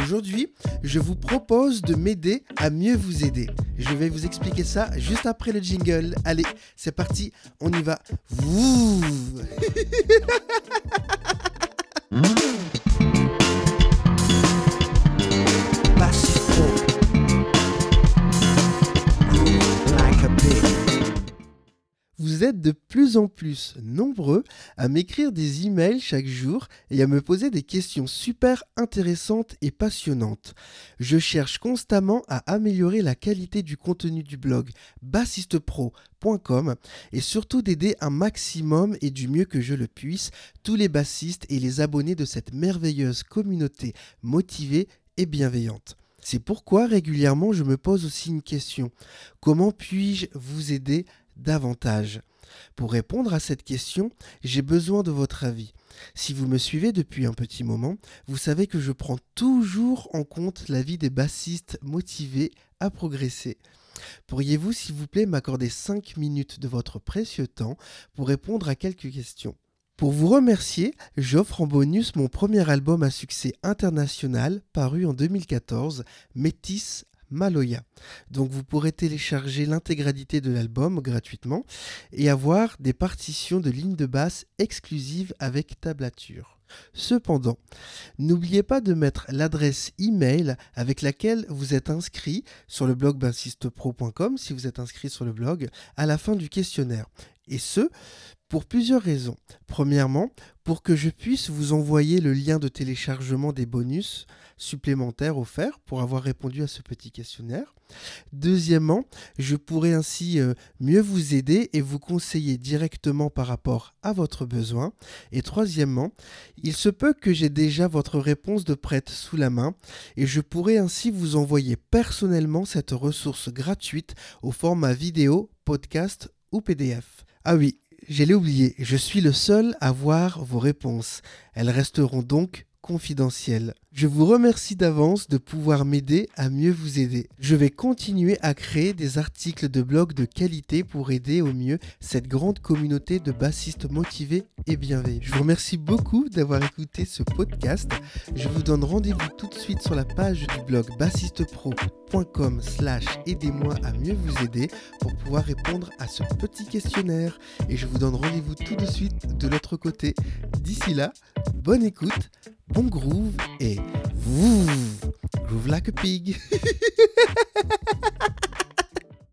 Aujourd'hui, je vous propose de m'aider à mieux vous aider. Je vais vous expliquer ça juste après le jingle. Allez, c'est parti, on y va. de plus en plus nombreux à m'écrire des emails chaque jour et à me poser des questions super intéressantes et passionnantes. Je cherche constamment à améliorer la qualité du contenu du blog bassistepro.com et surtout d'aider un maximum et du mieux que je le puisse tous les bassistes et les abonnés de cette merveilleuse communauté motivée et bienveillante. C'est pourquoi régulièrement je me pose aussi une question. Comment puis-je vous aider davantage Pour répondre à cette question, j'ai besoin de votre avis. Si vous me suivez depuis un petit moment, vous savez que je prends toujours en compte l'avis des bassistes motivés à progresser. Pourriez-vous, s'il vous plaît, m'accorder 5 minutes de votre précieux temps pour répondre à quelques questions? Pour vous remercier, j'offre en bonus mon premier album à succès international paru en 2014, Métis Maloya. Donc vous pourrez télécharger l'intégralité de l'album gratuitement et avoir des partitions de lignes de basse exclusives avec tablature. Cependant, n'oubliez pas de mettre l'adresse email avec laquelle vous êtes inscrit sur le blog bassistepro.com si vous êtes inscrit sur le blog à la fin du questionnaire. Et ce, pour plusieurs raisons. Premièrement, pour que je puisse vous envoyer le lien de téléchargement des bonus supplémentaires offerts pour avoir répondu à ce petit questionnaire. Deuxièmement, je pourrai ainsi euh, mieux vous aider et vous conseiller directement par rapport à votre besoin. Et troisièmement, il se peut que j'ai déjà votre réponse de prête sous la main et je pourrai ainsi vous envoyer personnellement cette ressource gratuite au format vidéo, podcast ou PDF. Ah oui, je l'ai oublié, je suis le seul à voir vos réponses. Elles resteront donc confidentielles. Je vous remercie d'avance de pouvoir m'aider à mieux vous aider. Je vais continuer à créer des articles de blog de qualité pour aider au mieux cette grande communauté de bassistes motivés et bienveillants. Je vous remercie beaucoup d'avoir écouté ce podcast. Je vous donne rendez-vous tout de suite sur la page du blog bassistepro.com slash aidez-moi à mieux vous aider pour pouvoir répondre à ce petit questionnaire. Et je vous donne rendez-vous tout de suite de l'autre côté. D'ici là, bonne écoute, bon groove et Groove like a pig.